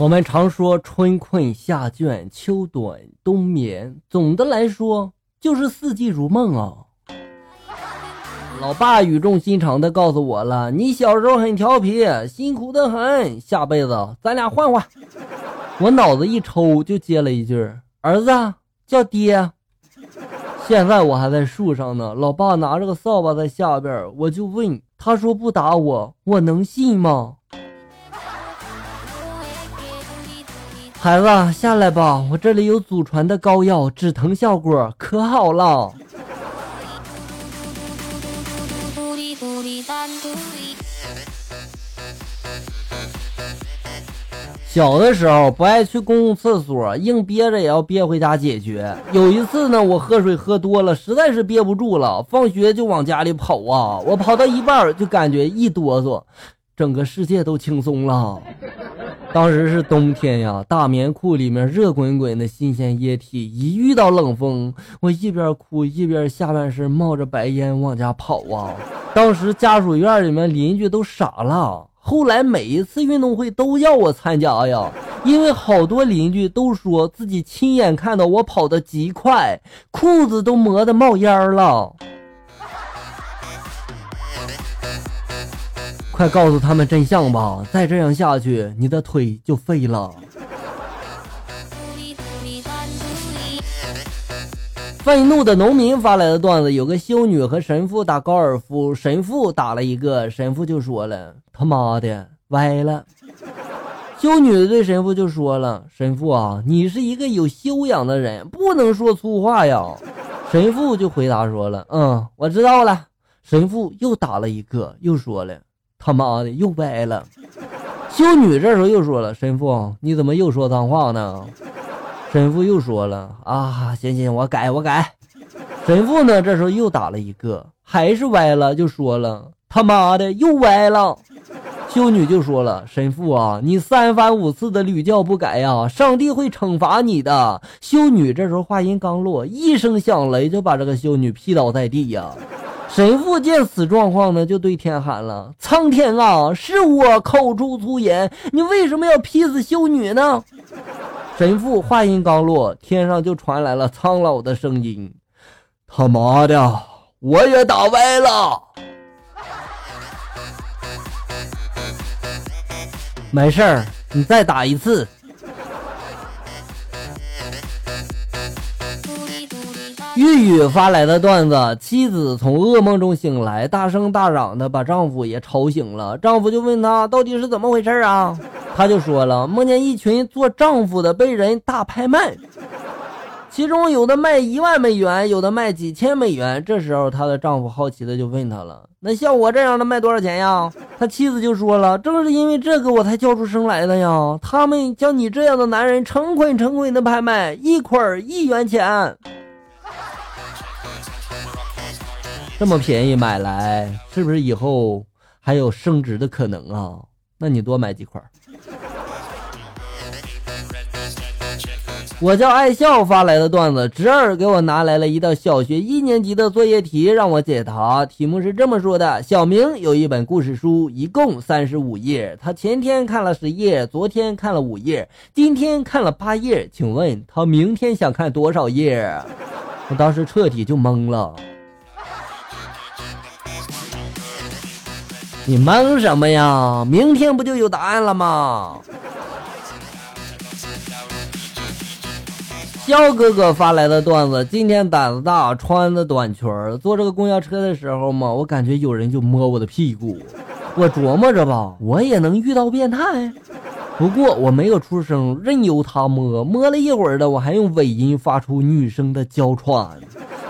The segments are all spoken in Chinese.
我们常说春困夏倦，秋短冬眠，总的来说就是四季如梦啊。老爸语重心长的告诉我了，你小时候很调皮，辛苦的很，下辈子咱俩换换。我脑子一抽就接了一句：“儿子叫爹。”现在我还在树上呢，老爸拿着个扫把在下边，我就问，他说不打我，我能信吗？孩子，下来吧，我这里有祖传的膏药，止疼效果可好了。小的时候不爱去公共厕所，硬憋着也要憋回家解决。有一次呢，我喝水喝多了，实在是憋不住了，放学就往家里跑啊。我跑到一半就感觉一哆嗦，整个世界都轻松了。当时是冬天呀，大棉裤里面热滚滚的新鲜液体，一遇到冷风，我一边哭一边下半身冒着白烟往家跑啊！当时家属院里面邻居都傻了，后来每一次运动会都要我参加呀，因为好多邻居都说自己亲眼看到我跑得极快，裤子都磨得冒烟了。快告诉他们真相吧！再这样下去，你的腿就废了。愤怒的农民发来的段子：有个修女和神父打高尔夫，神父打了一个，神父就说了：“他妈的，歪了。”修女对神父就说了：“神父啊，你是一个有修养的人，不能说粗话呀。”神父就回答说了：“嗯，我知道了。”神父又打了一个，又说了。他妈的又歪了！修女这时候又说了：“神父，你怎么又说脏话呢？”神父又说了：“啊，行行，我改，我改。”神父呢，这时候又打了一个，还是歪了，就说了：“他妈的又歪了！”修女就说了：“神父啊，你三番五次的屡教不改呀，上帝会惩罚你的。”修女这时候话音刚落，一声响雷就把这个修女劈倒在地呀。神父见此状况呢，就对天喊了：“苍天啊，是我口出粗言，你为什么要劈死修女呢？”神父话音刚落，天上就传来了苍老的声音：“他妈的，我也打歪了。”没事儿，你再打一次。玉玉发来的段子：妻子从噩梦中醒来，大声大嚷的把丈夫也吵醒了。丈夫就问她到底是怎么回事啊？她就说了，梦见一群做丈夫的被人大拍卖，其中有的卖一万美元，有的卖几千美元。这时候她的丈夫好奇的就问她了：“那像我这样的卖多少钱呀？”他妻子就说了：“正是因为这个我才叫出声来的呀！他们将你这样的男人成捆成捆的拍卖，一捆一元钱。”这么便宜买来，是不是以后还有升值的可能啊？那你多买几块。我叫爱笑发来的段子，侄儿给我拿来了一道小学一年级的作业题，让我解答。题目是这么说的：小明有一本故事书，一共三十五页。他前天看了十页，昨天看了五页，今天看了八页。请问他明天想看多少页？我当时彻底就懵了。你忙什么呀？明天不就有答案了吗？肖哥哥发来的段子：今天胆子大，穿的短裙儿，坐这个公交车的时候嘛，我感觉有人就摸我的屁股。我琢磨着吧，我也能遇到变态，不过我没有出声，任由他摸。摸了一会儿的，我还用尾音发出女生的娇喘。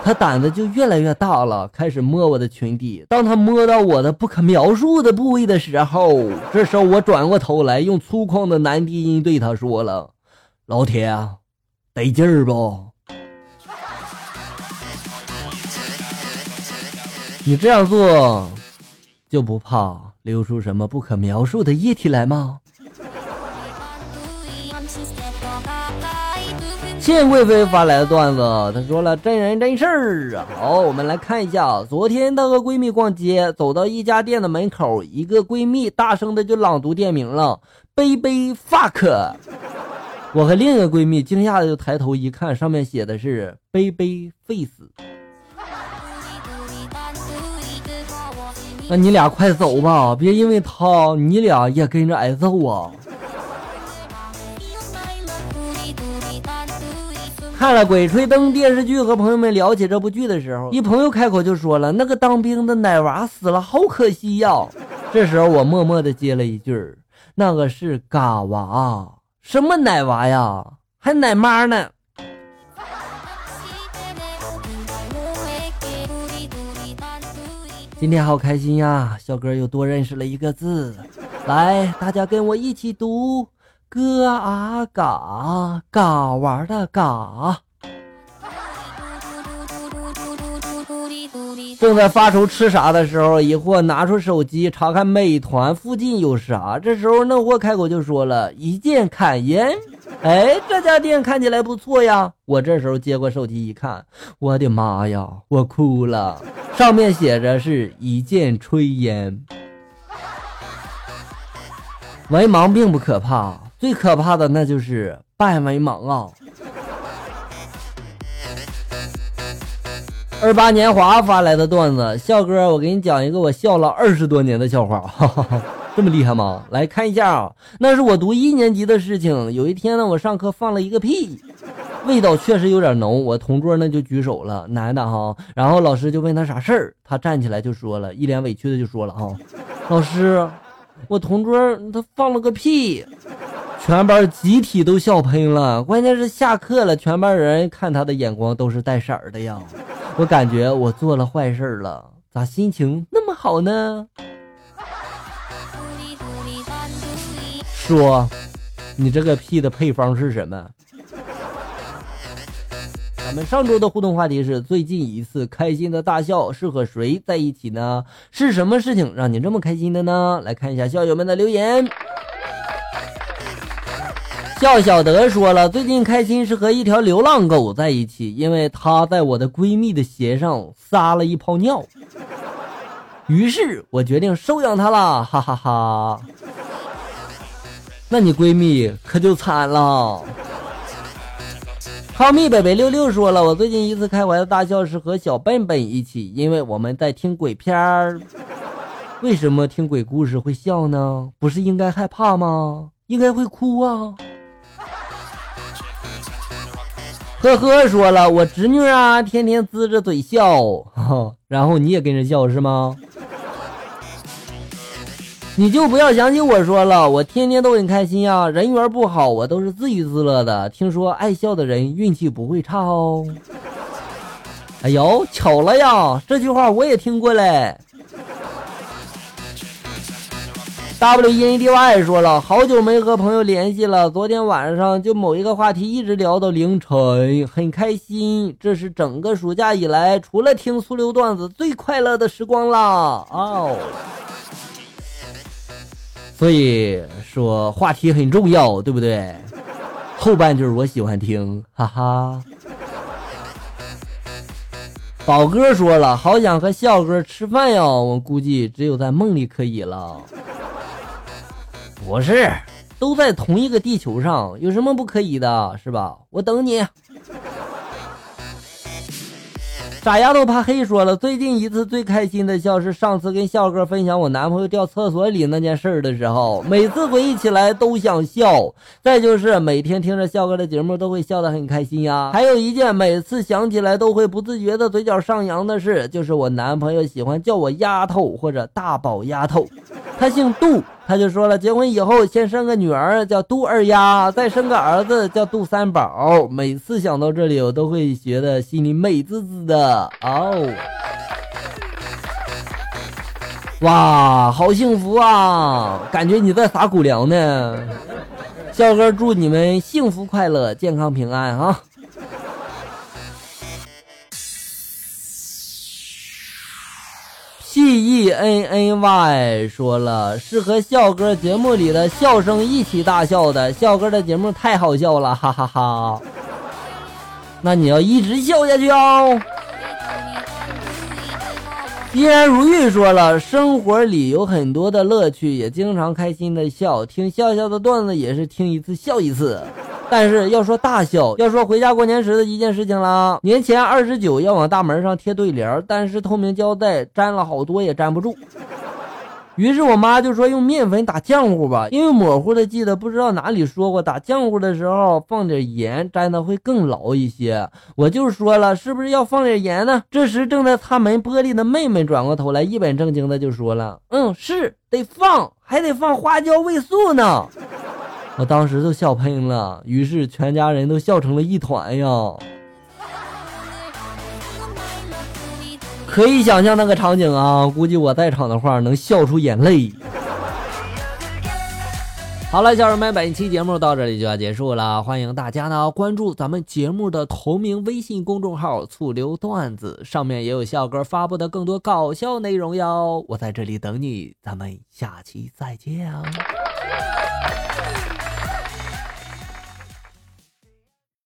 他胆子就越来越大了，开始摸我的裙底。当他摸到我的不可描述的部位的时候，这时候我转过头来，用粗犷的男低音对他说了：“老铁，得劲儿不？你这样做，就不怕流出什么不可描述的液体来吗？”谢贵妃发来的段子，她说了真人真事儿啊。好，我们来看一下，昨天她和闺蜜逛街，走到一家店的门口，一个闺蜜大声的就朗读店名了，baby fuck。我和另一个闺蜜惊讶的就抬头一看，上面写的是 baby face。那你俩快走吧，别因为他，你俩也跟着挨揍啊。看了《鬼吹灯》电视剧，和朋友们聊起这部剧的时候，一朋友开口就说了：“那个当兵的奶娃死了，好可惜呀。”这时候我默默的接了一句：“那个是嘎娃，什么奶娃呀，还奶妈呢。”今天好开心呀，小哥又多认识了一个字，来，大家跟我一起读。哥啊嘎嘎玩的嘎，正在发愁吃啥的时候，一货拿出手机查看美团附近有啥。这时候那货开口就说了一键砍烟。哎，这家店看起来不错呀。我这时候接过手机一看，我的妈呀，我哭了。上面写着是一键炊烟。文盲并不可怕。最可怕的那就是半文盲啊！二八年华发来的段子，笑哥，我给你讲一个我笑了二十多年的笑话，哈哈哈，这么厉害吗？来看一下啊，那是我读一年级的事情。有一天呢，我上课放了一个屁，味道确实有点浓。我同桌呢就举手了，男的哈，然后老师就问他啥事儿，他站起来就说了一脸委屈的就说了哈，老师，我同桌他放了个屁。全班集体都笑喷了，关键是下课了，全班人看他的眼光都是带色儿的呀。我感觉我做了坏事了，咋心情那么好呢？说，你这个屁的配方是什么？咱们上周的互动话题是：最近一次开心的大笑是和谁在一起呢？是什么事情让你这么开心的呢？来看一下校友们的留言。笑小德说了，最近开心是和一条流浪狗在一起，因为它在我的闺蜜的鞋上撒了一泡尿，于是我决定收养它了，哈哈哈。那你闺蜜可就惨了。浩密北北六六说了，我最近一次开怀的大笑是和小笨笨一起，因为我们在听鬼片儿。为什么听鬼故事会笑呢？不是应该害怕吗？应该会哭啊。呵呵，说了我侄女啊，天天呲着嘴笑，然后你也跟着笑是吗？你就不要想起我说了，我天天都很开心呀，人缘不好，我都是自娱自乐的。听说爱笑的人运气不会差哦。哎呦，巧了呀，这句话我也听过嘞。W E N D Y 说了，好久没和朋友联系了。昨天晚上就某一个话题一直聊到凌晨，很开心。这是整个暑假以来除了听苏流段子最快乐的时光啦！哦，所以说话题很重要，对不对？后半句我喜欢听，哈哈。宝哥说了，好想和笑哥吃饭呀，我估计只有在梦里可以了。不是，都在同一个地球上，有什么不可以的，是吧？我等你。傻丫头怕黑说了，最近一次最开心的笑是上次跟笑哥分享我男朋友掉厕所里那件事的时候，每次回忆起来都想笑。再就是每天听着笑哥的节目都会笑得很开心呀。还有一件每次想起来都会不自觉的嘴角上扬的事，就是我男朋友喜欢叫我丫头或者大宝丫头，他姓杜。他就说了，结婚以后先生个女儿叫杜二丫，再生个儿子叫杜三宝。每次想到这里，我都会觉得心里美滋滋的哦。哇，好幸福啊！感觉你在撒狗粮呢。笑哥祝你们幸福快乐、健康平安啊！G E N N Y 说了，是和笑哥节目里的笑声一起大笑的。笑哥的节目太好笑了，哈哈哈。那你要一直笑下去哦。依然如玉说了，生活里有很多的乐趣，也经常开心的笑，听笑笑的段子也是听一次笑一次。但是要说大笑，要说回家过年时的一件事情了。年前二十九要往大门上贴对联，但是透明胶带粘了好多也粘不住。于是我妈就说用面粉打浆糊吧，因为模糊的记得不知道哪里说过打浆糊的时候放点盐粘的会更牢一些。我就说了是不是要放点盐呢？这时正在擦门玻璃的妹妹转过头来一本正经的就说了：“嗯，是得放，还得放花椒味素呢。”我当时都笑喷了，于是全家人都笑成了一团呀。可以想象那个场景啊，估计我在场的话能笑出眼泪。好了，小人们，本期节目到这里就要结束了，欢迎大家呢关注咱们节目的同名微信公众号“醋溜段子”，上面也有笑哥发布的更多搞笑内容哟。我在这里等你，咱们下期再见啊！